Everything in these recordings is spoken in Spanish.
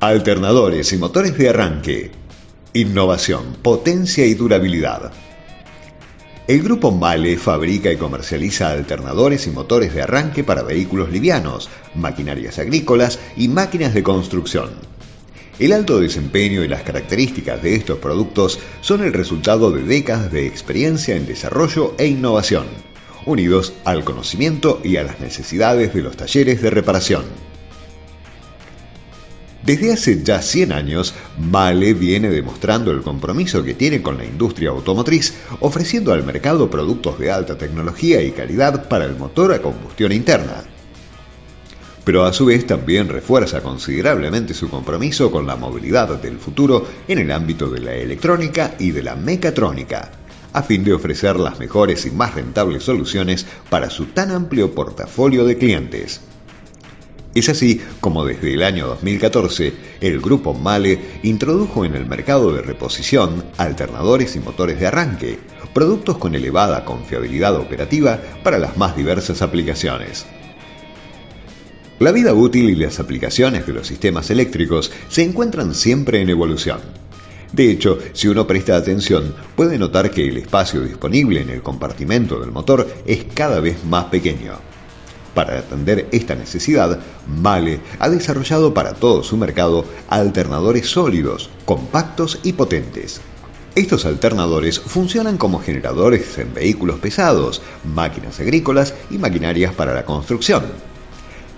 Alternadores y motores de arranque. Innovación, potencia y durabilidad. El grupo Male fabrica y comercializa alternadores y motores de arranque para vehículos livianos, maquinarias agrícolas y máquinas de construcción. El alto desempeño y las características de estos productos son el resultado de décadas de experiencia en desarrollo e innovación, unidos al conocimiento y a las necesidades de los talleres de reparación. Desde hace ya 100 años, Male viene demostrando el compromiso que tiene con la industria automotriz, ofreciendo al mercado productos de alta tecnología y calidad para el motor a combustión interna. Pero a su vez también refuerza considerablemente su compromiso con la movilidad del futuro en el ámbito de la electrónica y de la mecatrónica, a fin de ofrecer las mejores y más rentables soluciones para su tan amplio portafolio de clientes. Es así como desde el año 2014 el grupo Male introdujo en el mercado de reposición alternadores y motores de arranque, productos con elevada confiabilidad operativa para las más diversas aplicaciones. La vida útil y las aplicaciones de los sistemas eléctricos se encuentran siempre en evolución. De hecho, si uno presta atención, puede notar que el espacio disponible en el compartimento del motor es cada vez más pequeño. Para atender esta necesidad, Male ha desarrollado para todo su mercado alternadores sólidos, compactos y potentes. Estos alternadores funcionan como generadores en vehículos pesados, máquinas agrícolas y maquinarias para la construcción.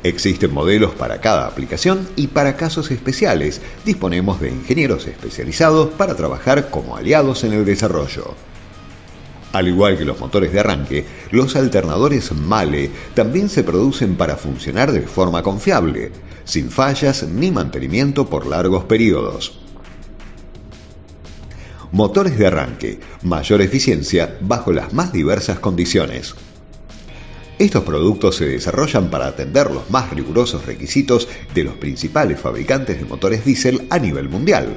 Existen modelos para cada aplicación y para casos especiales disponemos de ingenieros especializados para trabajar como aliados en el desarrollo. Al igual que los motores de arranque, los alternadores Male también se producen para funcionar de forma confiable, sin fallas ni mantenimiento por largos periodos. Motores de arranque, mayor eficiencia bajo las más diversas condiciones. Estos productos se desarrollan para atender los más rigurosos requisitos de los principales fabricantes de motores diésel a nivel mundial.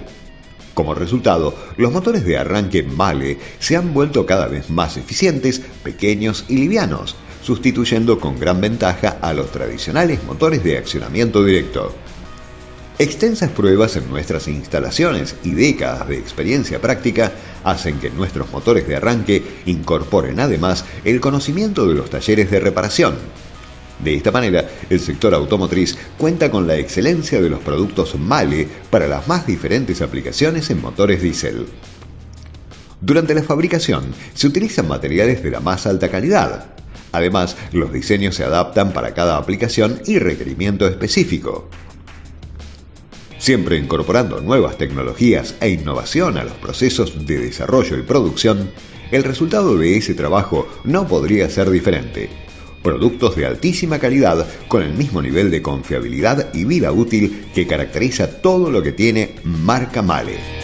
Como resultado, los motores de arranque Male se han vuelto cada vez más eficientes, pequeños y livianos, sustituyendo con gran ventaja a los tradicionales motores de accionamiento directo. Extensas pruebas en nuestras instalaciones y décadas de experiencia práctica hacen que nuestros motores de arranque incorporen además el conocimiento de los talleres de reparación, de esta manera, el sector automotriz cuenta con la excelencia de los productos Male para las más diferentes aplicaciones en motores diésel. Durante la fabricación se utilizan materiales de la más alta calidad. Además, los diseños se adaptan para cada aplicación y requerimiento específico. Siempre incorporando nuevas tecnologías e innovación a los procesos de desarrollo y producción, el resultado de ese trabajo no podría ser diferente Productos de altísima calidad con el mismo nivel de confiabilidad y vida útil que caracteriza todo lo que tiene marca Male.